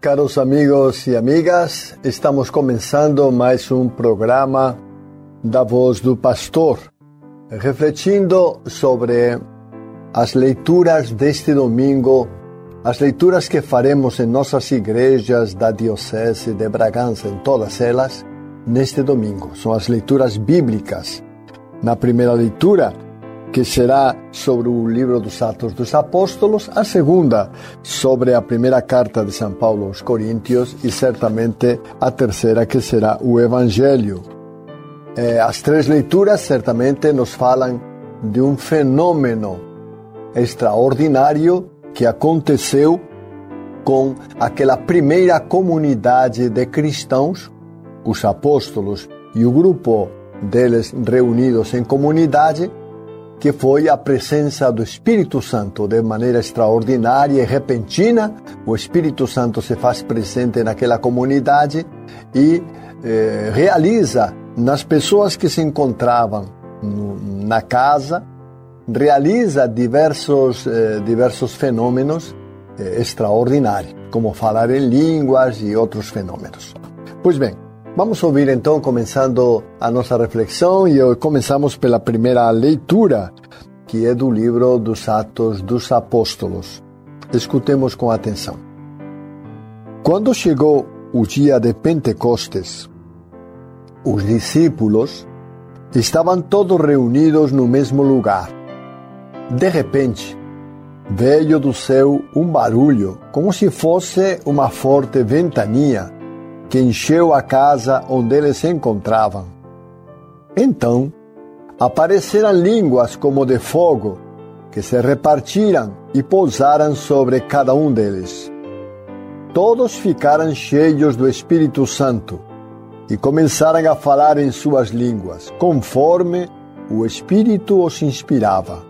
Caros amigos e amigas, estamos começando mais um programa da Voz do Pastor, refletindo sobre as leituras deste domingo, as leituras que faremos em nossas igrejas da Diocese de Bragança, em todas elas, neste domingo. São as leituras bíblicas. Na primeira leitura, que será sobre o livro dos Atos dos Apóstolos, a segunda sobre a primeira carta de São Paulo aos Coríntios e certamente a terceira que será o Evangelho. As três leituras certamente nos falam de um fenômeno extraordinário que aconteceu com aquela primeira comunidade de cristãos, os apóstolos e o grupo deles reunidos em comunidade, que foi a presença do Espírito Santo de maneira extraordinária e repentina. O Espírito Santo se faz presente naquela comunidade e eh, realiza nas pessoas que se encontravam no, na casa, realiza diversos, eh, diversos fenômenos eh, extraordinários, como falar em línguas e outros fenômenos. Pois bem, vamos ouvir então, começando a nossa reflexão, e começamos pela primeira leitura, que é do livro dos Atos dos Apóstolos. Escutemos com atenção. Quando chegou o dia de Pentecostes, os discípulos estavam todos reunidos no mesmo lugar. De repente, veio do céu um barulho, como se fosse uma forte ventania, que encheu a casa onde eles se encontravam. Então, apareceram línguas como de fogo, que se repartiram e pousaram sobre cada um deles. Todos ficaram cheios do Espírito Santo e começaram a falar em suas línguas, conforme o Espírito os inspirava.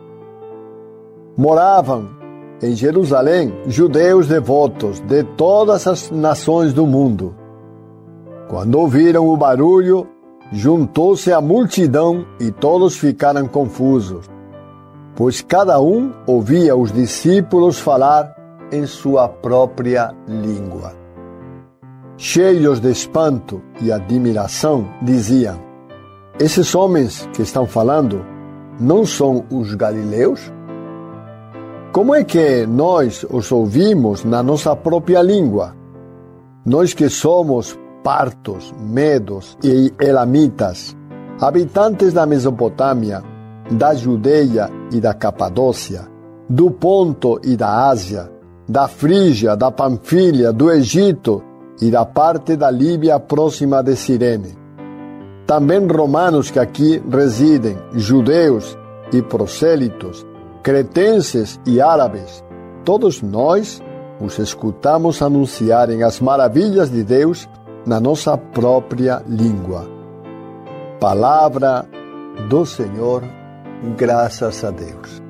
Moravam em Jerusalém judeus devotos de todas as nações do mundo. Quando ouviram o barulho, juntou-se a multidão e todos ficaram confusos, pois cada um ouvia os discípulos falar em sua própria língua. Cheios de espanto e admiração, diziam: Esses homens que estão falando não são os galileus? Como é que nós os ouvimos na nossa própria língua? Nós que somos partos, medos e elamitas, habitantes da Mesopotâmia, da Judeia e da Capadócia, do Ponto e da Ásia, da Frígia, da Panfilha, do Egito e da parte da Líbia próxima de Cirene. Também romanos que aqui residem, judeus e prosélitos, cretenses e árabes, todos nós os escutamos anunciarem as maravilhas de Deus na nossa própria língua. Palavra do Senhor, graças a Deus.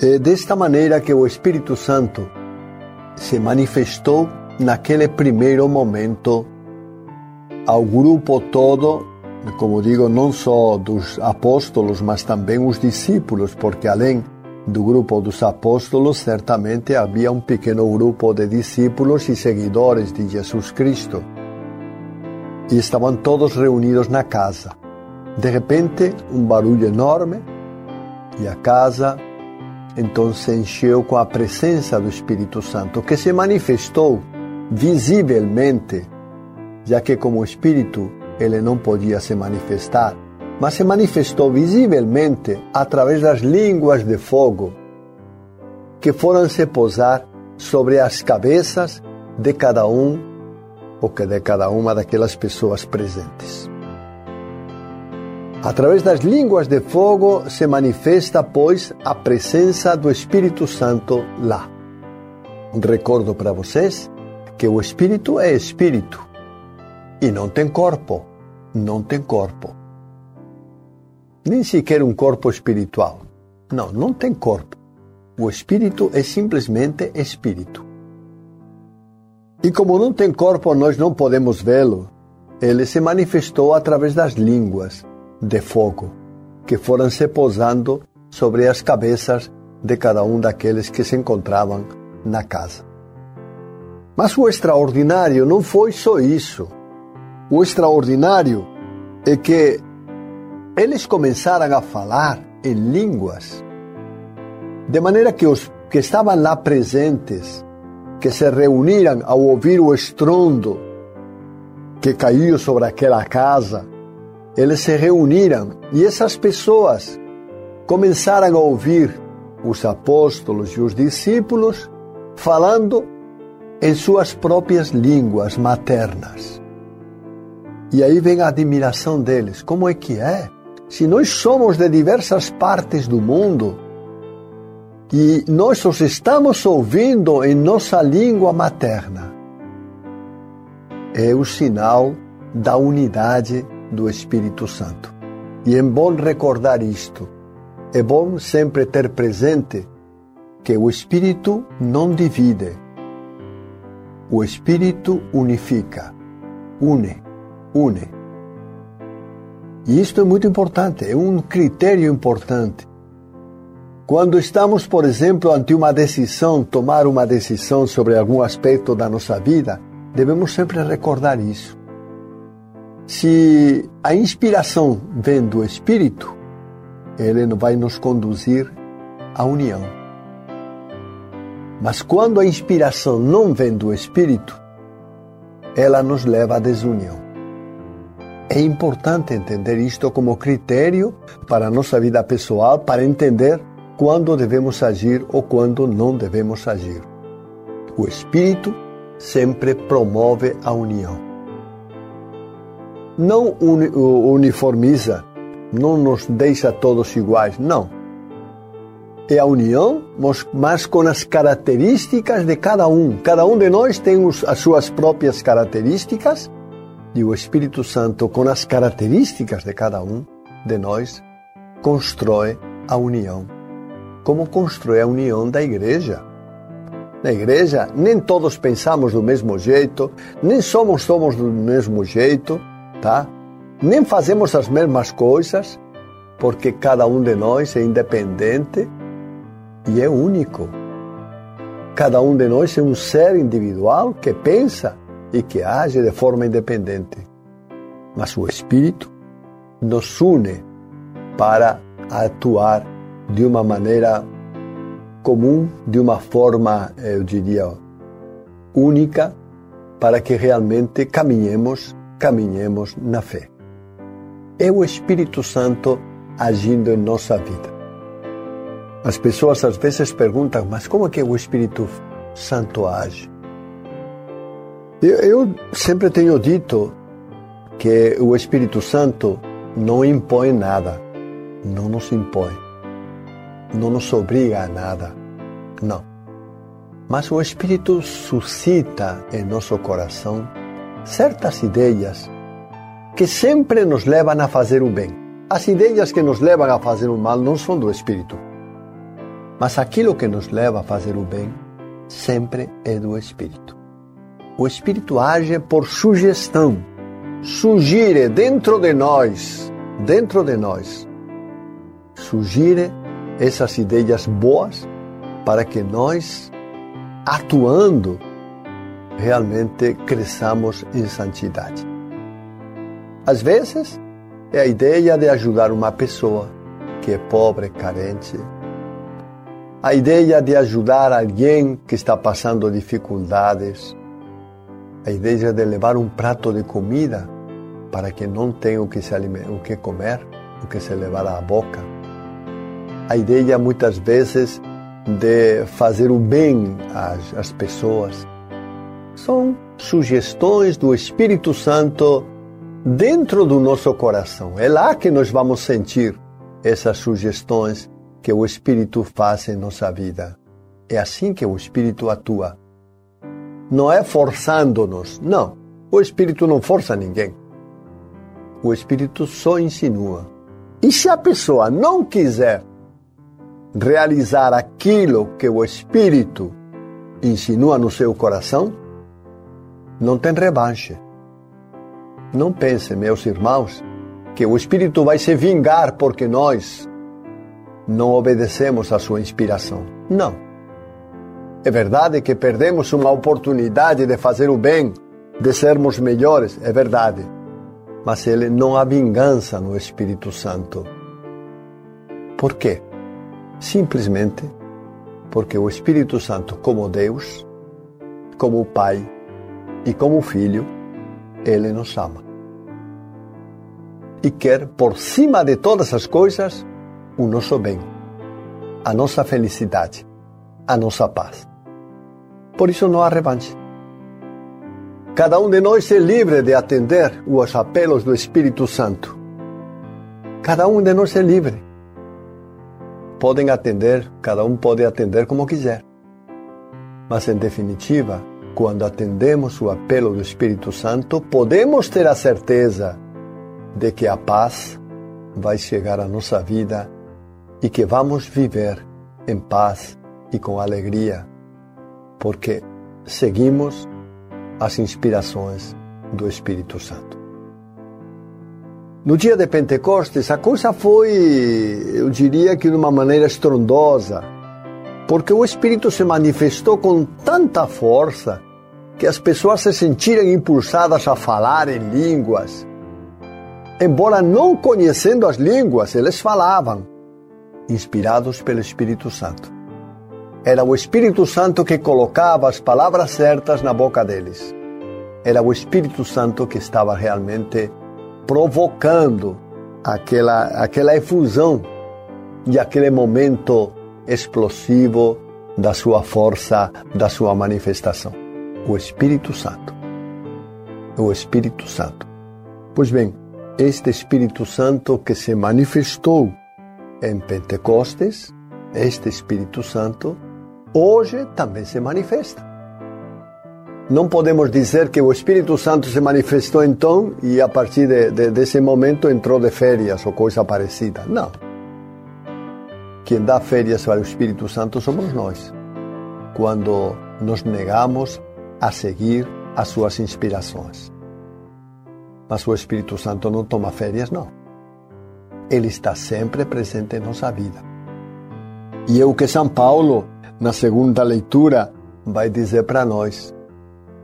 É desta maneira que o Espírito Santo se manifestou naquele primeiro momento ao grupo todo, como digo, não só dos apóstolos, mas também os discípulos, porque além do grupo dos apóstolos, certamente havia um pequeno grupo de discípulos e seguidores de Jesus Cristo. E estavam todos reunidos na casa. De repente, um barulho enorme e a casa então se encheu com a presença do Espírito Santo, que se manifestou visivelmente, já que como Espírito ele não podia se manifestar, mas se manifestou visivelmente através das línguas de fogo que foram se posar sobre as cabeças de cada um o que de cada uma daquelas pessoas presentes. Através das línguas de fogo se manifesta, pois, a presença do Espírito Santo lá. Recordo para vocês que o Espírito é Espírito e não tem corpo, não tem corpo. Nem sequer um corpo espiritual. Não, não tem corpo. O Espírito é simplesmente Espírito. E como não tem corpo, nós não podemos vê-lo. Ele se manifestou através das línguas de fogo que foram se posando sobre as cabeças de cada um daqueles que se encontravam na casa. Mas o extraordinário não foi só isso. O extraordinário é que eles começaram a falar em línguas, de maneira que os que estavam lá presentes, que se reuniram ao ouvir o estrondo que caiu sobre aquela casa, eles se reuniram e essas pessoas começaram a ouvir os apóstolos e os discípulos falando em suas próprias línguas maternas. E aí vem a admiração deles. Como é que é? Se nós somos de diversas partes do mundo e nós os estamos ouvindo em nossa língua materna, é o sinal da unidade do Espírito Santo. E é bom recordar isto. É bom sempre ter presente que o Espírito não divide. O Espírito unifica, une, une. E isto é muito importante, é um critério importante. Quando estamos, por exemplo, ante uma decisão, tomar uma decisão sobre algum aspecto da nossa vida, devemos sempre recordar isso. Se a inspiração vem do Espírito, ele vai nos conduzir à união. Mas quando a inspiração não vem do Espírito, ela nos leva à desunião. É importante entender isto como critério para a nossa vida pessoal, para entender quando devemos agir ou quando não devemos agir. O Espírito sempre promove a união não uniformiza, não nos deixa todos iguais, não. É a união, mas com as características de cada um. Cada um de nós tem as suas próprias características e o Espírito Santo, com as características de cada um de nós, constrói a união. Como constrói a união da igreja. Na igreja, nem todos pensamos do mesmo jeito, nem somos somos do mesmo jeito, tá? Nem fazemos as mesmas coisas, porque cada um de nós é independente e é único. Cada um de nós é um ser individual que pensa e que age de forma independente. Mas o Espírito nos une para atuar de uma maneira comum, de uma forma, eu diria, única, para que realmente caminhemos caminhemos na fé. É o Espírito Santo agindo em nossa vida. As pessoas às vezes perguntam, mas como é que o Espírito Santo age? Eu, eu sempre tenho dito que o Espírito Santo não impõe nada, não nos impõe, não nos obriga a nada, não. Mas o Espírito suscita em nosso coração certas ideias que sempre nos levam a fazer o bem. As ideias que nos levam a fazer o mal não são do Espírito, mas aquilo que nos leva a fazer o bem sempre é do Espírito. O Espírito age por sugestão, sugire dentro de nós, dentro de nós, sugire essas ideias boas para que nós, atuando realmente cresçamos em santidade. Às vezes, é a ideia de ajudar uma pessoa que é pobre, carente. A ideia de ajudar alguém que está passando dificuldades. A ideia de levar um prato de comida para que não tenha o que, se o que comer, o que se levar à boca. A ideia muitas vezes de fazer o bem às, às pessoas São sugestões do Espírito Santo dentro do nosso coração. É lá que nós vamos sentir essas sugestões que o Espírito faz em nossa vida. É assim que o Espírito atua. Não é forçando-nos, não. O Espírito não força ninguém. O Espírito só insinua. E se a pessoa não quiser realizar aquilo que o Espírito insinua no seu coração, não tem revanche. Não pense, meus irmãos, que o Espírito vai se vingar porque nós não obedecemos à sua inspiração. Não. É verdade que perdemos uma oportunidade de fazer o bem, de sermos melhores, é verdade. Mas ele não há vingança no Espírito Santo. Por quê? Simplesmente porque o Espírito Santo, como Deus, como Pai e como Filho, ele nos ama. E quer, por cima de todas as coisas, o nosso bem, a nossa felicidade, a nossa paz. Por isso não há revanche. Cada um de nós é livre de atender os apelos do Espírito Santo. Cada um de nós é livre podem atender, cada um pode atender como quiser. Mas, em definitiva, quando atendemos o apelo do Espírito Santo, podemos ter a certeza de que a paz vai chegar à nossa vida e que vamos viver em paz e com alegria, porque seguimos as inspirações do Espírito Santo. No dia de Pentecostes, a coisa foi, eu diria que de uma maneira estrondosa, porque o Espírito se manifestou com tanta força que as pessoas se sentiram impulsadas a falar em línguas. Embora não conhecendo as línguas, eles falavam, inspirados pelo Espírito Santo. Era o Espírito Santo que colocava as palavras certas na boca deles. Era o Espírito Santo que estava realmente provocando aquela, aquela efusão e aquele momento explosivo da sua força, da sua manifestação. O Espírito Santo. O Espírito Santo. Pois bem, este Espírito Santo que se manifestou em Pentecostes, este Espírito Santo, hoje também se manifesta. Não podemos dizer que o Espírito Santo se manifestou então e a partir de, de, desse momento entrou de férias ou coisa parecida. Não. Quem dá férias para o Espírito Santo somos nós, quando nos negamos a seguir as suas inspirações. Mas o Espírito Santo não toma férias, não. Ele está sempre presente em nossa vida. E é o que São Paulo, na segunda leitura, vai dizer para nós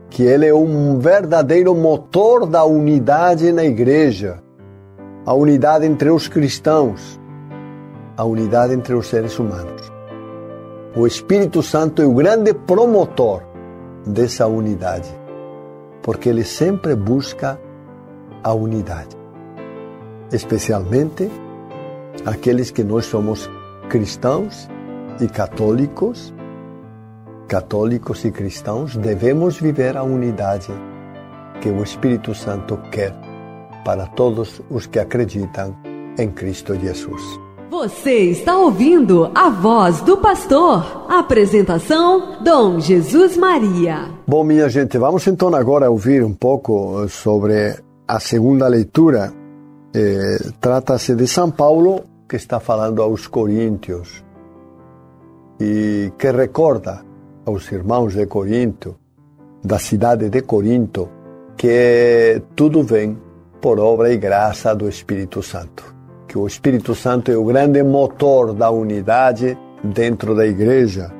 que ele é um verdadeiro motor da unidade na igreja, a unidade entre os cristãos, a unidade entre os seres humanos. O Espírito Santo é o grande promotor dessa unidade, porque ele sempre busca a unidade, especialmente aqueles que nós somos cristãos e católicos católicos e cristãos, devemos viver a unidade que o Espírito Santo quer para todos os que acreditam em Cristo Jesus. Você está ouvindo a voz do pastor. Apresentação: Dom Jesus Maria. Bom, minha gente, vamos então agora ouvir um pouco sobre a segunda leitura. Eh, Trata-se de São Paulo, que está falando aos Coríntios e que recorda aos irmãos de Corinto, da cidade de Corinto, que tudo vem por obra e graça do Espírito Santo. Que o Espírito Santo é o grande motor da unidade dentro da igreja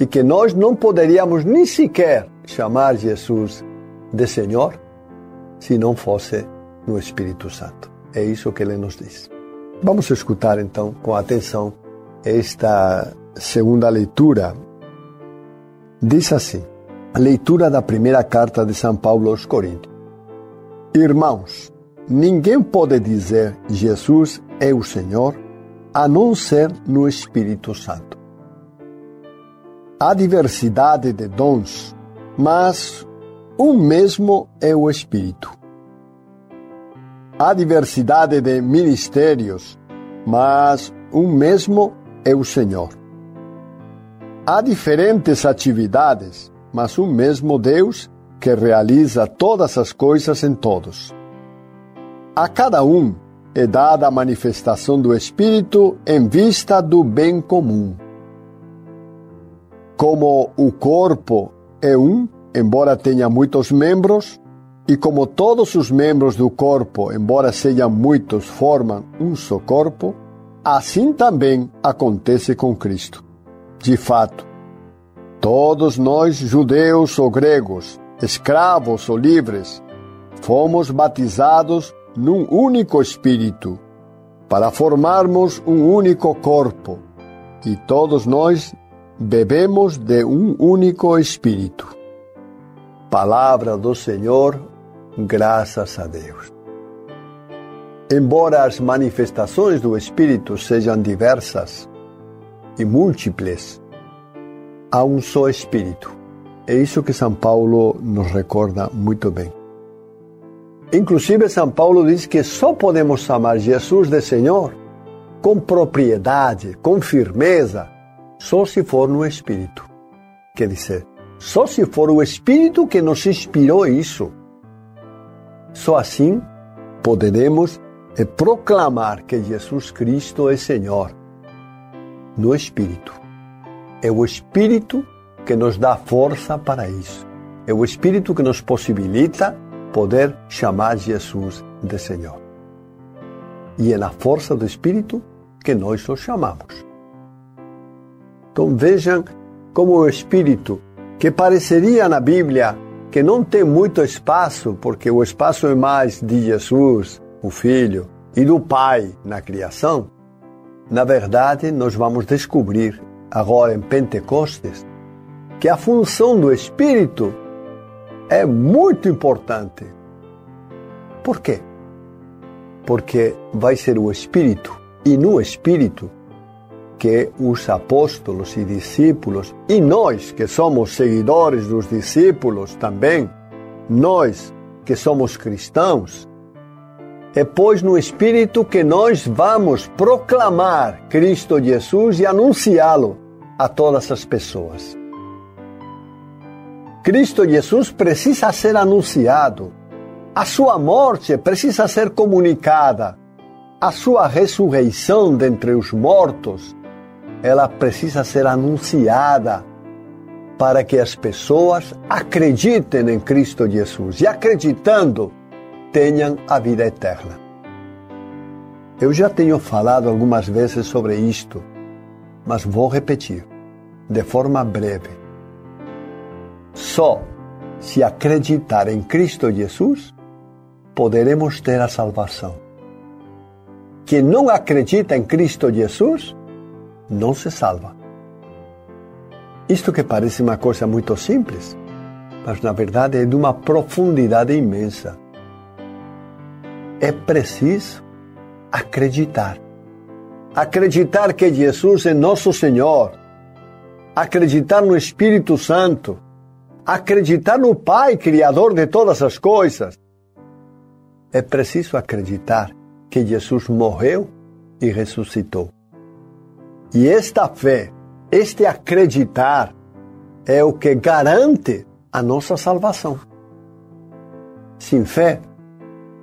e que nós não poderíamos nem sequer chamar Jesus de Senhor se não fosse no Espírito Santo. É isso que ele nos diz. Vamos escutar então com atenção esta segunda leitura Diz assim: leitura da primeira carta de São Paulo aos Coríntios. Irmãos, ninguém pode dizer Jesus é o Senhor a não ser no Espírito Santo. Há diversidade de dons, mas um mesmo é o Espírito. Há diversidade de ministérios, mas um mesmo é o Senhor. Há diferentes atividades, mas um mesmo Deus que realiza todas as coisas em todos. A cada um é dada a manifestação do Espírito em vista do bem comum. Como o corpo é um, embora tenha muitos membros, e como todos os membros do corpo, embora sejam muitos, formam um só corpo, assim também acontece com Cristo. De fato, todos nós, judeus ou gregos, escravos ou livres, fomos batizados num único espírito, para formarmos um único corpo, e todos nós bebemos de um único espírito. Palavra do Senhor, graças a Deus. Embora as manifestações do Espírito sejam diversas e múltiplas, há um só Espírito. É isso que São Paulo nos recorda muito bem. Inclusive, São Paulo diz que só podemos chamar Jesus de Senhor com propriedade, com firmeza, só se for no Espírito. Quer dizer, só se for o Espírito que nos inspirou isso. Só assim poderemos proclamar que Jesus Cristo é Senhor no Espírito. É o Espírito que nos dá força para isso. É o Espírito que nos possibilita poder chamar Jesus de Senhor. E é na força do Espírito que nós o chamamos. Então vejam como o Espírito, que pareceria na Bíblia que não tem muito espaço, porque o espaço é mais de Jesus, o Filho, e do Pai na criação, na verdade nós vamos descobrir agora em Pentecostes que a função do Espírito é muito importante. Por quê? Porque vai ser o Espírito e no Espírito que os apóstolos e discípulos, e nós que somos seguidores dos discípulos também, nós que somos cristãos, é pois no Espírito que nós vamos proclamar Cristo Jesus e anunciá-lo a todas as pessoas. Cristo Jesus precisa ser anunciado. A sua morte precisa ser comunicada. A sua ressurreição dentre os mortos, ela precisa ser anunciada para que as pessoas acreditem em Cristo Jesus e acreditando tenham a vida eterna. Eu já tenho falado algumas vezes sobre isto, mas vou repetir de forma breve só se acreditar em Cristo Jesus poderemos ter a salvação. Quem não acredita em Cristo Jesus não se salva. Isto que parece uma coisa muito simples, mas na verdade é de uma profundidade imensa. É preciso acreditar. Acreditar que Jesus é nosso Senhor. Acreditar no Espírito Santo acreditar no Pai, Criador de todas as coisas. É preciso acreditar que Jesus morreu e ressuscitou. E esta fé, este acreditar, é o que garante a nossa salvação. Sem fé,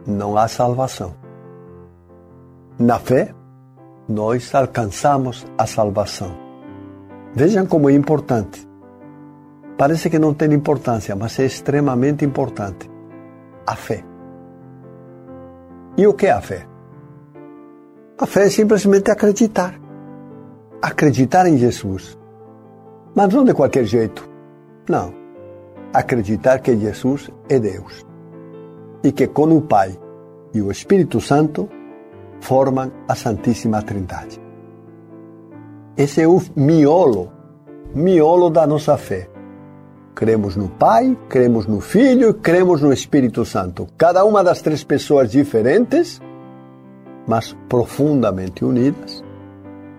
não há salvação. Na fé, nós alcançamos a salvação. Vejam como é importante. Parece que não tem importância, mas é extremamente importante. A fé. E o que é a fé? A fé é simplesmente acreditar. Acreditar em Jesus. Mas não de qualquer jeito. Não. Acreditar que Jesus é Deus. E que com o Pai e o Espírito Santo formam a Santíssima Trindade. Esse é o miolo, miolo da nossa fé. Cremos no Pai, cremos no Filho e cremos no Espírito Santo. Cada uma das três pessoas diferentes, mas profundamente unidas.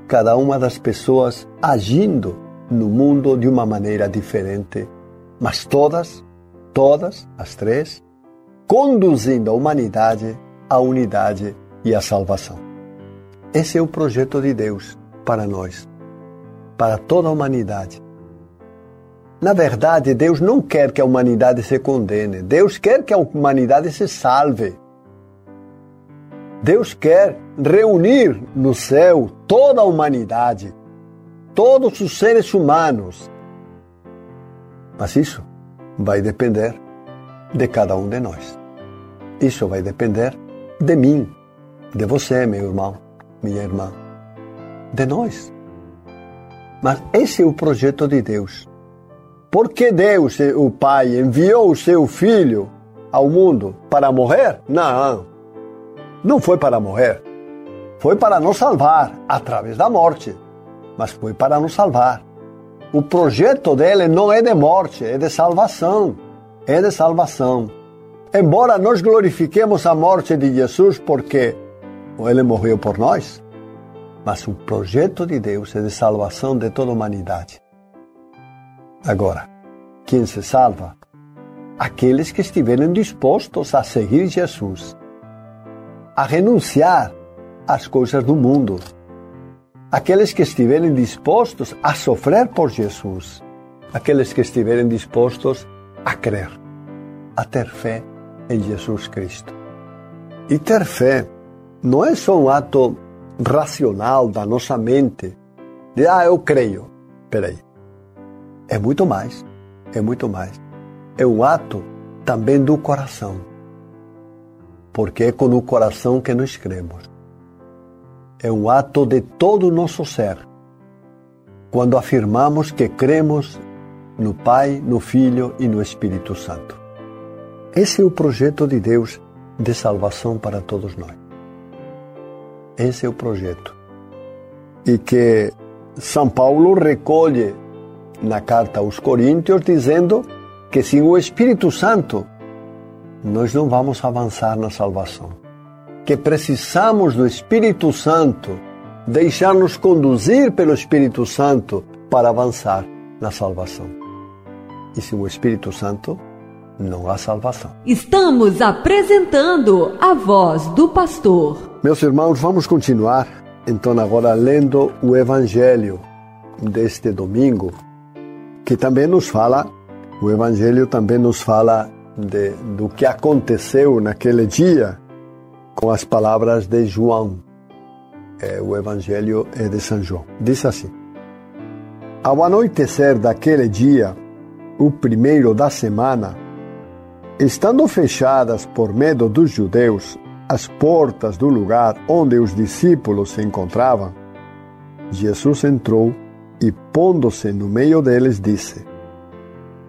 Cada uma das pessoas agindo no mundo de uma maneira diferente mas todas, todas as três, conduzindo a humanidade à unidade e à salvação. Esse é o projeto de Deus para nós, para toda a humanidade. Na verdade, Deus não quer que a humanidade se condene, Deus quer que a humanidade se salve. Deus quer reunir no céu toda a humanidade, todos os seres humanos. Mas isso vai depender de cada um de nós. Isso vai depender de mim, de você, meu irmão, minha irmã, de nós. Mas esse é o projeto de Deus. Porque Deus, o Pai, enviou o seu Filho ao mundo para morrer? Não. Não foi para morrer. Foi para nos salvar através da morte. Mas foi para nos salvar. O projeto dele não é de morte, é de salvação. É de salvação. Embora nós glorifiquemos a morte de Jesus porque ele morreu por nós, mas o projeto de Deus é de salvação de toda a humanidade. Agora, quem se salva? Aqueles que estiverem dispostos a seguir Jesus, a renunciar às coisas do mundo, aqueles que estiverem dispostos a sofrer por Jesus, aqueles que estiverem dispostos a crer, a ter fé em Jesus Cristo. E ter fé não é só um ato racional da nossa mente, de ah, eu creio. Peraí. É muito mais. É muito mais. É um ato também do coração. Porque é com o coração que nós cremos. É um ato de todo o nosso ser. Quando afirmamos que cremos no Pai, no Filho e no Espírito Santo. Esse é o projeto de Deus de salvação para todos nós. Esse é o projeto. E que São Paulo recolhe na carta aos Coríntios, dizendo que sem o Espírito Santo nós não vamos avançar na salvação. Que precisamos do Espírito Santo, deixar-nos conduzir pelo Espírito Santo para avançar na salvação. E sem o Espírito Santo, não há salvação. Estamos apresentando a voz do pastor. Meus irmãos, vamos continuar então agora lendo o Evangelho deste domingo, que também nos fala, o Evangelho também nos fala de, do que aconteceu naquele dia com as palavras de João. É, o Evangelho é de São João. Diz assim: Ao anoitecer daquele dia, o primeiro da semana, estando fechadas por medo dos judeus as portas do lugar onde os discípulos se encontravam, Jesus entrou e, pondo-se no meio deles, disse: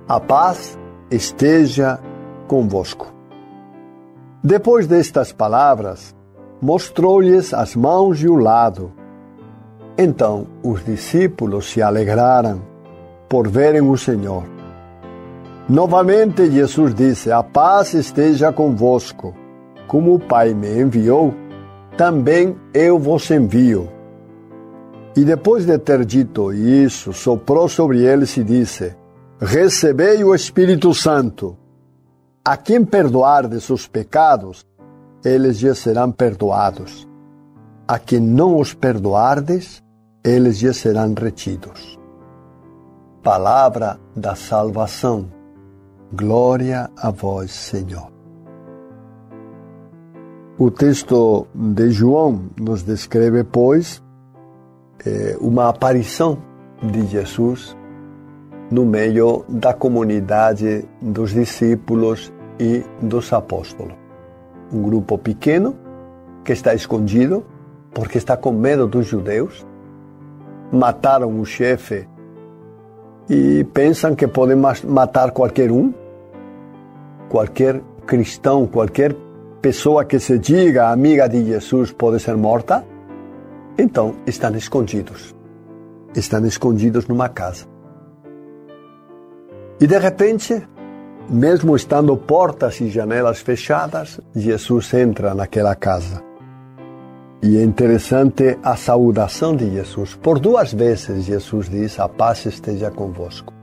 A paz esteja convosco. Depois destas palavras, mostrou-lhes as mãos e o lado. Então os discípulos se alegraram por verem o Senhor. Novamente Jesus disse: A paz esteja convosco. Como o Pai me enviou, também eu vos envio. E depois de ter dito isso, soprou sobre eles e disse: Recebei o Espírito Santo. A quem perdoardes os pecados, eles já serão perdoados. A quem não os perdoardes, eles já serão retidos. Palavra da salvação. Glória a vós, Senhor. O texto de João nos descreve, pois, é, uma aparição de Jesus no meio da comunidade dos discípulos e dos apóstolos. Um grupo pequeno que está escondido porque está com medo dos judeus. Mataram o chefe e pensam que podem matar qualquer um, qualquer cristão, qualquer pessoa que se diga amiga de Jesus pode ser morta. Então, estão escondidos. Estão escondidos numa casa. E de repente, mesmo estando portas e janelas fechadas, Jesus entra naquela casa. E é interessante a saudação de Jesus. Por duas vezes, Jesus diz: A paz esteja convosco.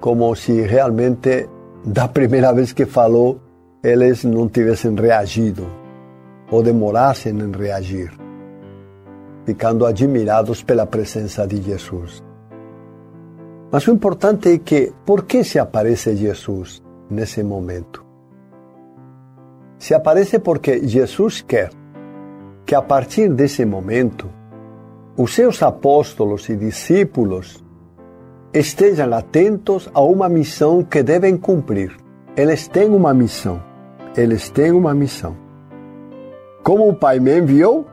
como se realmente, da primeira vez que falou, eles não tivessem reagido ou demorassem em reagir, ficando admirados pela presença de Jesus. Mas o importante é que, por que se aparece Jesus nesse momento? Se aparece porque Jesus quer que a partir desse momento os seus apóstolos e discípulos estejam atentos a uma missão que devem cumprir. Eles têm uma missão. Eles têm uma missão. Como o Pai me enviou,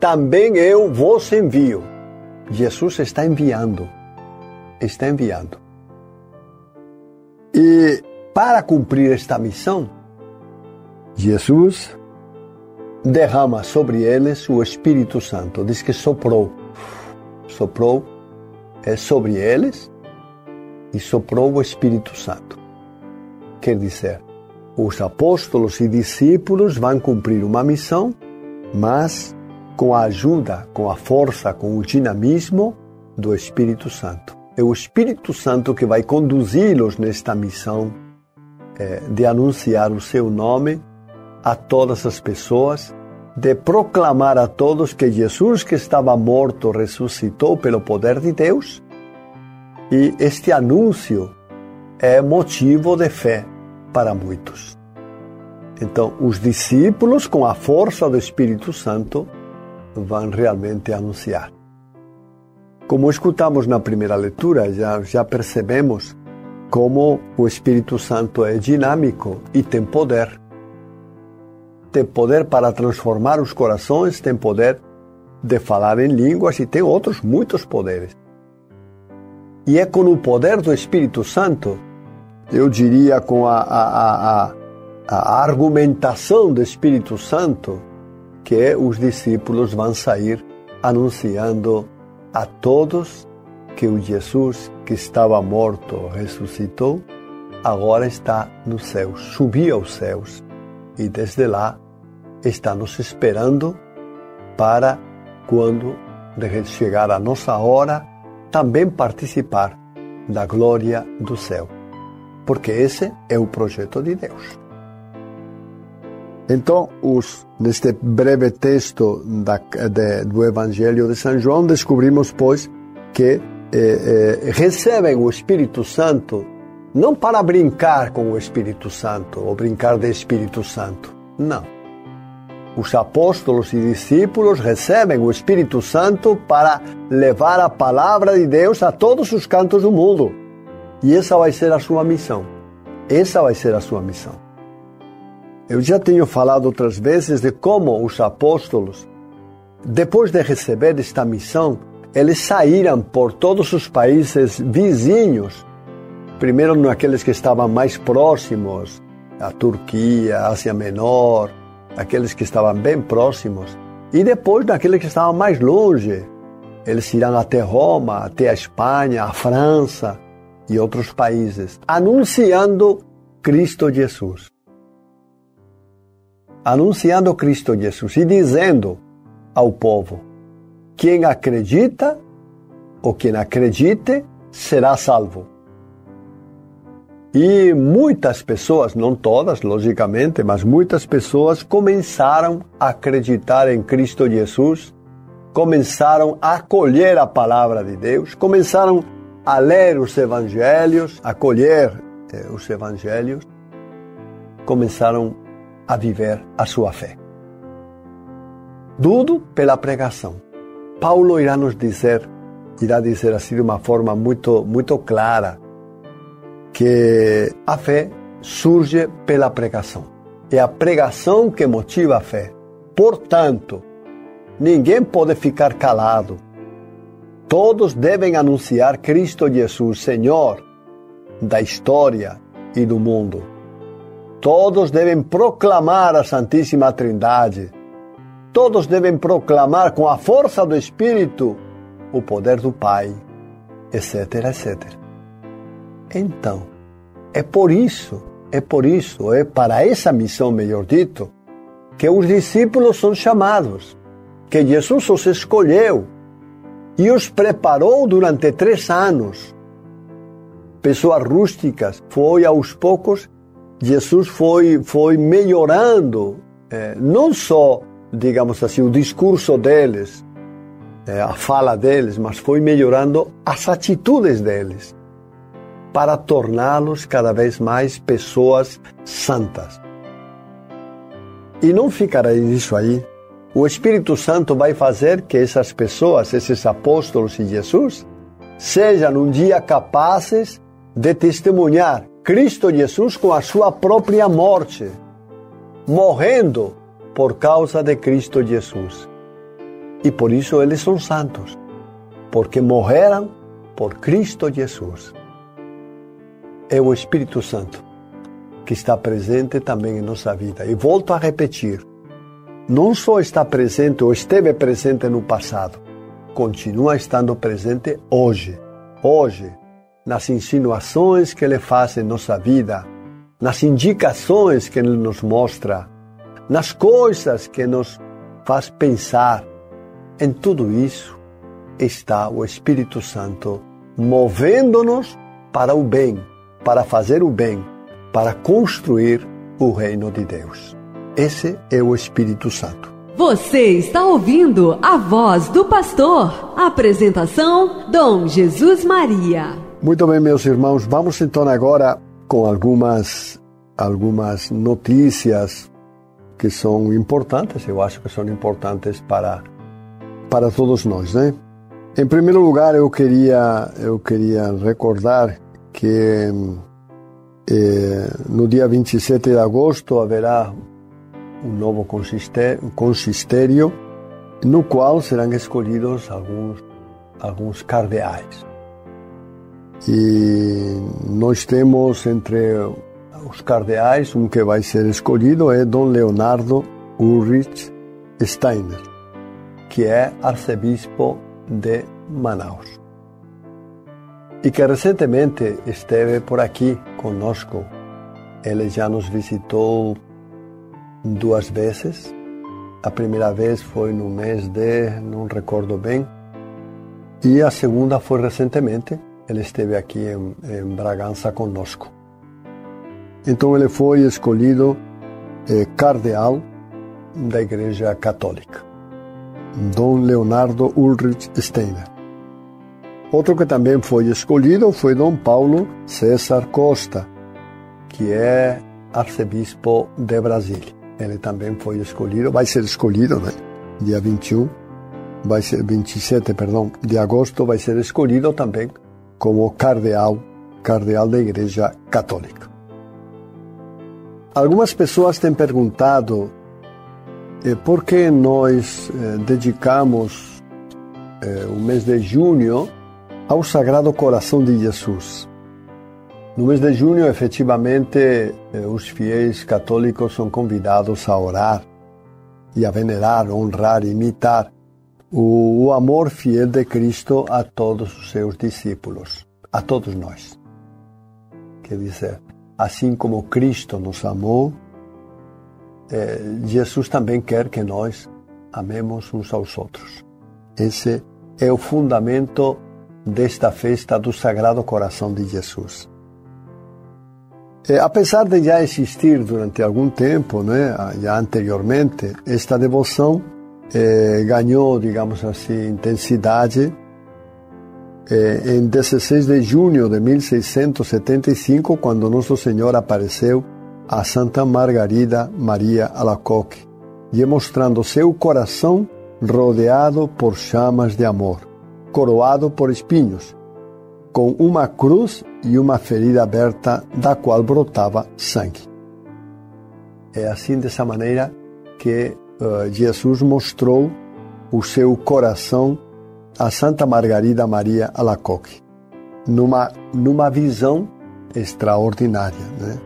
também eu vos envio. Jesus está enviando. Está enviando. E para cumprir esta missão, Jesus derrama sobre eles o Espírito Santo. Diz que soprou soprou é, sobre eles e soprou o Espírito Santo. Quer dizer, os apóstolos e discípulos vão cumprir uma missão, mas com a ajuda, com a força, com o dinamismo do Espírito Santo. É o Espírito Santo que vai conduzi-los nesta missão é, de anunciar o seu nome a todas as pessoas de proclamar a todos que Jesus, que estava morto, ressuscitou pelo poder de Deus. E este anúncio é motivo de fé para muitos. Então, os discípulos, com a força do Espírito Santo, vão realmente anunciar. Como escutamos na primeira leitura, já, já percebemos como o Espírito Santo é dinâmico e tem poder tem poder para transformar os corações, tem poder de falar em línguas e tem outros muitos poderes. E é com o poder do Espírito Santo, eu diria com a, a, a, a argumentação do Espírito Santo, que os discípulos vão sair anunciando a todos que o Jesus que estava morto ressuscitou, agora está nos céus, subiu aos céus e desde lá está nos esperando para, quando chegar a nossa hora, também participar da glória do céu. Porque esse é o projeto de Deus. Então, os, neste breve texto da, de, do Evangelho de São João, descobrimos, pois, que eh, eh, recebem o Espírito Santo não para brincar com o Espírito Santo ou brincar de Espírito Santo. Não. Os apóstolos e discípulos recebem o Espírito Santo para levar a palavra de Deus a todos os cantos do mundo. E essa vai ser a sua missão. Essa vai ser a sua missão. Eu já tenho falado outras vezes de como os apóstolos, depois de receber esta missão, eles saíram por todos os países vizinhos primeiro naqueles que estavam mais próximos, a Turquia, a Ásia Menor, aqueles que estavam bem próximos, e depois naqueles que estavam mais longe. Eles irão até Roma, até a Espanha, a França e outros países, anunciando Cristo Jesus. Anunciando Cristo Jesus e dizendo ao povo: quem acredita ou quem acredite será salvo. E muitas pessoas, não todas, logicamente, mas muitas pessoas começaram a acreditar em Cristo Jesus, começaram a acolher a palavra de Deus, começaram a ler os evangelhos, a colher eh, os evangelhos, começaram a viver a sua fé. Tudo pela pregação. Paulo irá nos dizer, irá dizer assim de uma forma muito, muito clara, que a fé surge pela pregação. É a pregação que motiva a fé. Portanto, ninguém pode ficar calado. Todos devem anunciar Cristo Jesus, Senhor da história e do mundo. Todos devem proclamar a Santíssima Trindade. Todos devem proclamar com a força do Espírito o poder do Pai, etc, etc. Então, é por isso, é por isso, é para essa missão, melhor dito, que os discípulos são chamados, que Jesus os escolheu e os preparou durante três anos pessoas rústicas. Foi aos poucos, Jesus foi, foi melhorando, é, não só, digamos assim, o discurso deles, é, a fala deles, mas foi melhorando as atitudes deles para torná-los cada vez mais pessoas santas. E não ficará isso aí. O Espírito Santo vai fazer que essas pessoas, esses apóstolos e Jesus, sejam um dia capazes de testemunhar Cristo Jesus com a sua própria morte, morrendo por causa de Cristo Jesus. E por isso eles são santos, porque morreram por Cristo Jesus. É o Espírito Santo que está presente também em nossa vida. E volto a repetir: não só está presente ou esteve presente no passado, continua estando presente hoje. Hoje, nas insinuações que ele faz em nossa vida, nas indicações que ele nos mostra, nas coisas que nos faz pensar, em tudo isso está o Espírito Santo movendo-nos para o bem, para fazer o bem, para construir o reino de Deus. Esse é o Espírito Santo. Você está ouvindo a voz do pastor. Apresentação: Dom Jesus Maria. Muito bem, meus irmãos, vamos então agora com algumas algumas notícias que são importantes, eu acho que são importantes para para todos nós, né? Em primeiro lugar, eu queria eu queria recordar que eh, no dia 27 de agosto haverá um novo consistério, no qual serão escolhidos alguns, alguns cardeais. E nós temos entre os cardeais, um que vai ser escolhido é Dom Leonardo Ulrich Steiner, que é arcebispo de Manaus. E que recentemente esteve por aqui conosco. Ele já nos visitou duas vezes. A primeira vez foi no mês de, não recordo bem, e a segunda foi recentemente. Ele esteve aqui em, em Bragança conosco. Então ele foi escolhido eh, cardeal da Igreja Católica, Dom Leonardo Ulrich Steiner. Outro que também foi escolhido foi Dom Paulo César Costa, que é arcebispo de Brasília. Ele também foi escolhido, vai ser escolhido, né? Dia 21, vai ser 27, perdão, de agosto vai ser escolhido também como cardeal, cardeal da Igreja Católica. Algumas pessoas têm perguntado eh, por que nós eh, dedicamos eh, o mês de junho ao Sagrado Coração de Jesus. No mês de junho, efetivamente, eh, os fiéis católicos são convidados a orar e a venerar, honrar, imitar o, o amor fiel de Cristo a todos os seus discípulos, a todos nós. Quer dizer, assim como Cristo nos amou, eh, Jesus também quer que nós amemos uns aos outros. Esse é o fundamento desta festa do Sagrado Coração de Jesus. É, apesar de já existir durante algum tempo, né, já anteriormente, esta devoção é, ganhou, digamos assim, intensidade é, em 16 de junho de 1675, quando Nosso Senhor apareceu a Santa Margarida Maria Alacoque, demonstrando seu coração rodeado por chamas de amor, coroado por espinhos, com uma cruz e uma ferida aberta da qual brotava sangue. É assim, dessa maneira, que uh, Jesus mostrou o seu coração a Santa Margarida Maria Alacoque, numa, numa visão extraordinária. Né?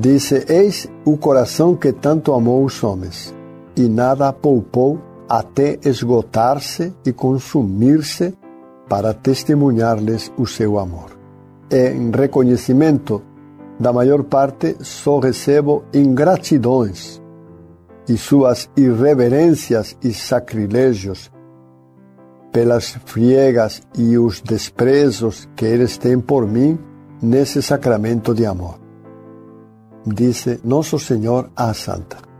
Disse: Eis o coração que tanto amou os homens, e nada poupou até esgotar-se e consumir-se para testemunhar-lhes o seu amor. Em reconhecimento da maior parte, só recebo ingratidões e suas irreverências e sacrilégios, pelas friegas e os desprezos que eles têm por mim nesse sacramento de amor. Disse Nosso Senhor à Santa.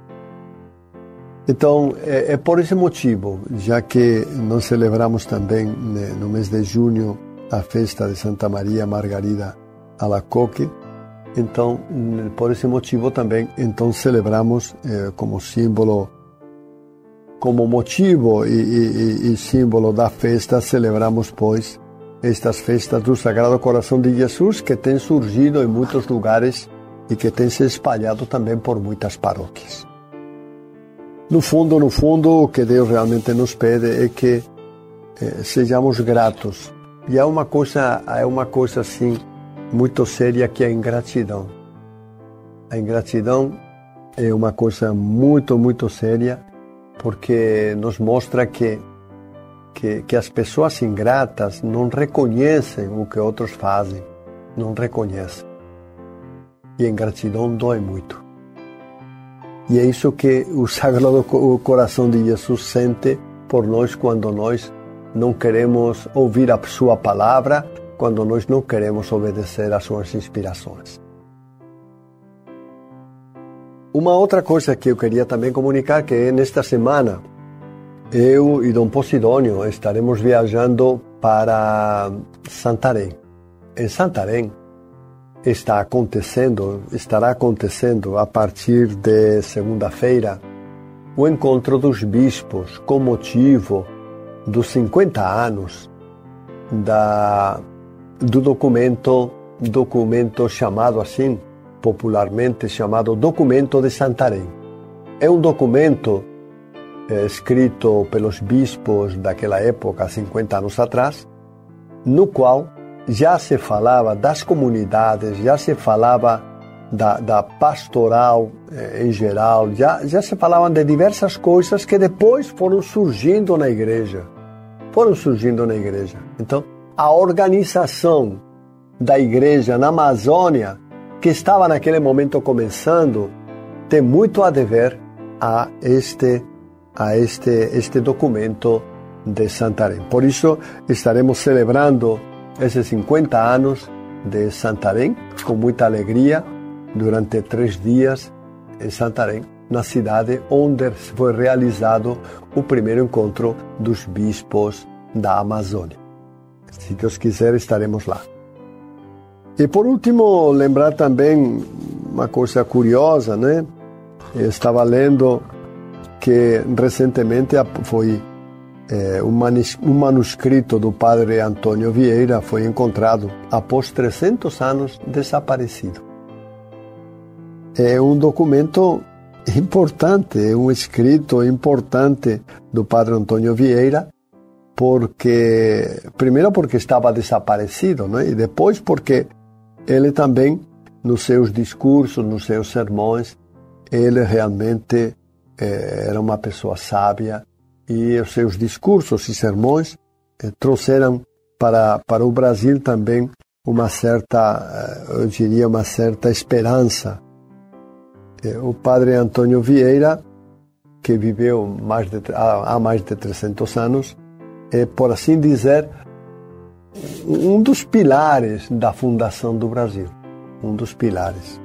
Então, é, é, por esse motivo, já que nós celebramos também né, no mês de junho a festa de Santa Maria Margarida Alacoque, então, por esse motivo também, então celebramos eh, como símbolo, como motivo e, e, e, símbolo da festa, celebramos, pois, estas festas do Sagrado Coração de Jesus que têm surgido em muitos lugares e que têm se espalhado também por muitas paróquias. No fundo, no fundo, o que Deus realmente nos pede é que eh, sejamos gratos. E é uma coisa, é uma coisa assim muito séria que é a ingratidão. A ingratidão é uma coisa muito, muito séria porque nos mostra que, que, que as pessoas ingratas não reconhecem o que outros fazem, não reconhecem. E a ingratidão dói muito. E é isso que o Sagrado Coração de Jesus sente por nós quando nós não queremos ouvir a Sua palavra quando nós não queremos obedecer às suas inspirações. Uma outra coisa que eu queria também comunicar que é nesta semana eu e Dom Posidônio estaremos viajando para Santarém. Em Santarém está acontecendo, estará acontecendo a partir de segunda-feira o encontro dos bispos com motivo dos 50 anos da do documento, documento chamado assim, popularmente chamado Documento de Santarém. É um documento é, escrito pelos bispos daquela época, 50 anos atrás, no qual já se falava das comunidades, já se falava da, da pastoral eh, em geral, já, já se falavam de diversas coisas que depois foram surgindo na igreja. Foram surgindo na igreja. Então, a organização da igreja na Amazônia, que estava naquele momento começando, tem muito a dever a este a este este documento de Santarém. Por isso estaremos celebrando esses 50 anos de Santarém com muita alegria durante três dias em Santarém, na cidade onde foi realizado o primeiro encontro dos bispos da Amazônia. Se Deus quiser, estaremos lá. E por último, lembrar também uma coisa curiosa, né? Eu estava lendo que recentemente foi é, um manuscrito do padre Antônio Vieira foi encontrado após 300 anos desaparecido. É um documento importante, é um escrito importante do padre Antônio Vieira porque primeiro porque estava desaparecido, né? e depois porque ele também nos seus discursos, nos seus sermões, ele realmente eh, era uma pessoa sábia e os seus discursos e sermões eh, trouxeram para para o Brasil também uma certa, eh, eu diria, uma certa esperança. Eh, o padre Antônio Vieira, que viveu mais de, há mais de 300 anos, é, por assim dizer, um dos pilares da fundação do Brasil. Um dos pilares.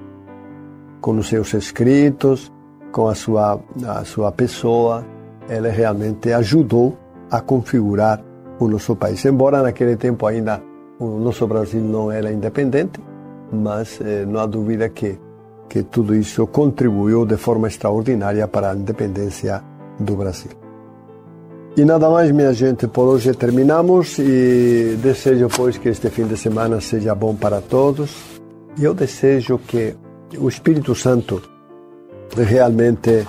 Com os seus escritos, com a sua, a sua pessoa, ele realmente ajudou a configurar o nosso país. Embora naquele tempo ainda o nosso Brasil não era independente, mas eh, não há dúvida que, que tudo isso contribuiu de forma extraordinária para a independência do Brasil. E nada mais, minha gente, por hoje terminamos e desejo, pois, que este fim de semana seja bom para todos. E eu desejo que o Espírito Santo realmente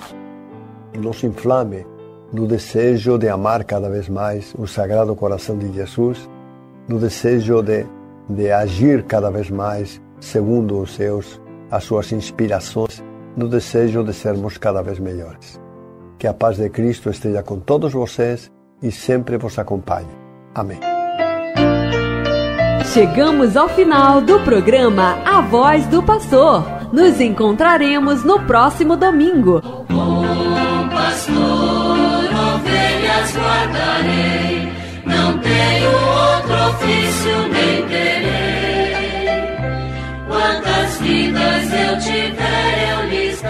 nos inflame no desejo de amar cada vez mais o Sagrado Coração de Jesus, no desejo de, de agir cada vez mais segundo os seus, as suas inspirações, no desejo de sermos cada vez melhores. Que a paz de Cristo esteja com todos vocês e sempre vos acompanhe. Amém. Chegamos ao final do programa A Voz do Pastor. Nos encontraremos no próximo domingo. Bom pastor, ovelhas guardarei tenho outro ofício nem terei. Quantas vidas eu tiver, eu lhes